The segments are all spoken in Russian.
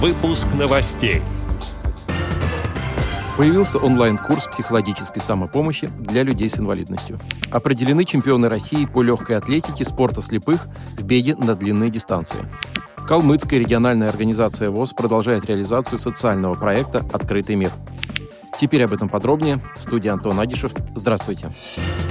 Выпуск новостей. Появился онлайн-курс психологической самопомощи для людей с инвалидностью. Определены чемпионы России по легкой атлетике спорта слепых в беге на длинные дистанции. Калмыцкая региональная организация ВОЗ продолжает реализацию социального проекта «Открытый мир». Теперь об этом подробнее. В студии Антон Агишев. Здравствуйте. Здравствуйте.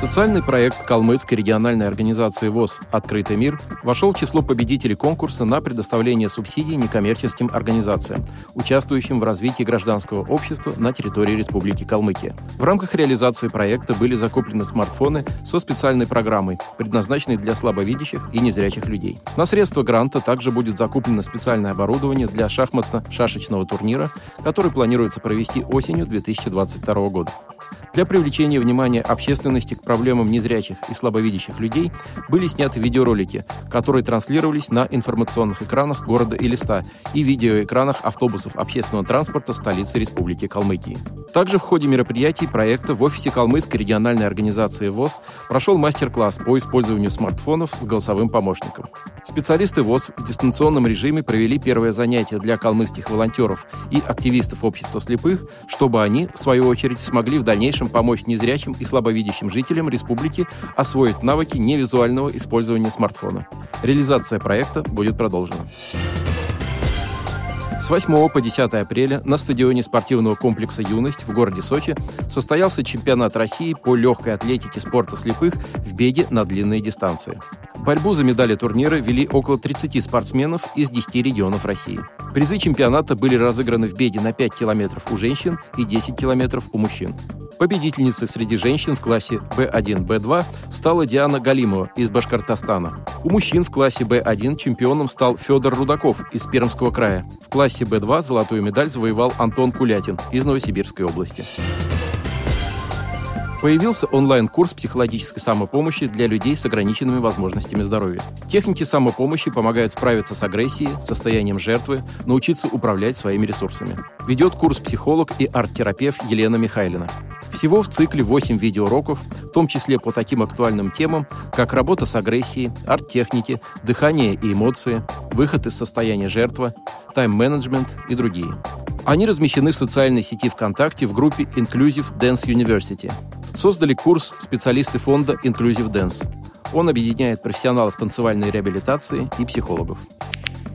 Социальный проект Калмыцкой региональной организации ВОЗ «Открытый мир» вошел в число победителей конкурса на предоставление субсидий некоммерческим организациям, участвующим в развитии гражданского общества на территории Республики Калмыкия. В рамках реализации проекта были закуплены смартфоны со специальной программой, предназначенной для слабовидящих и незрячих людей. На средства гранта также будет закуплено специальное оборудование для шахматно-шашечного турнира, который планируется провести осенью 2022 года. Для привлечения внимания общественности к проблемам незрячих и слабовидящих людей были сняты видеоролики, которые транслировались на информационных экранах города Элиста и видеоэкранах автобусов общественного транспорта столицы Республики Калмыкии. Также в ходе мероприятий проекта в офисе Калмыцкой региональной организации ВОЗ прошел мастер-класс по использованию смартфонов с голосовым помощником. Специалисты ВОЗ в дистанционном режиме провели первое занятие для калмыцких волонтеров и активистов общества слепых, чтобы они, в свою очередь, смогли в дальнейшем дальнейшем помочь незрячим и слабовидящим жителям республики освоить навыки невизуального использования смартфона. Реализация проекта будет продолжена. С 8 по 10 апреля на стадионе спортивного комплекса «Юность» в городе Сочи состоялся чемпионат России по легкой атлетике спорта слепых в беге на длинные дистанции. Борьбу за медали турнира вели около 30 спортсменов из 10 регионов России. Призы чемпионата были разыграны в беге на 5 километров у женщин и 10 километров у мужчин. Победительницей среди женщин в классе B1-B2 стала Диана Галимова из Башкортостана. У мужчин в классе B1 чемпионом стал Федор Рудаков из Пермского края. В классе B2 золотую медаль завоевал Антон Кулятин из Новосибирской области. Появился онлайн-курс психологической самопомощи для людей с ограниченными возможностями здоровья. Техники самопомощи помогают справиться с агрессией, состоянием жертвы, научиться управлять своими ресурсами. Ведет курс психолог и арт-терапевт Елена Михайлина. Всего в цикле 8 видеоуроков, в том числе по таким актуальным темам, как работа с агрессией, арт-техники, дыхание и эмоции, выход из состояния жертвы, тайм-менеджмент и другие. Они размещены в социальной сети ВКонтакте в группе Inclusive Dance University. Создали курс специалисты фонда Inclusive Dance. Он объединяет профессионалов танцевальной реабилитации и психологов.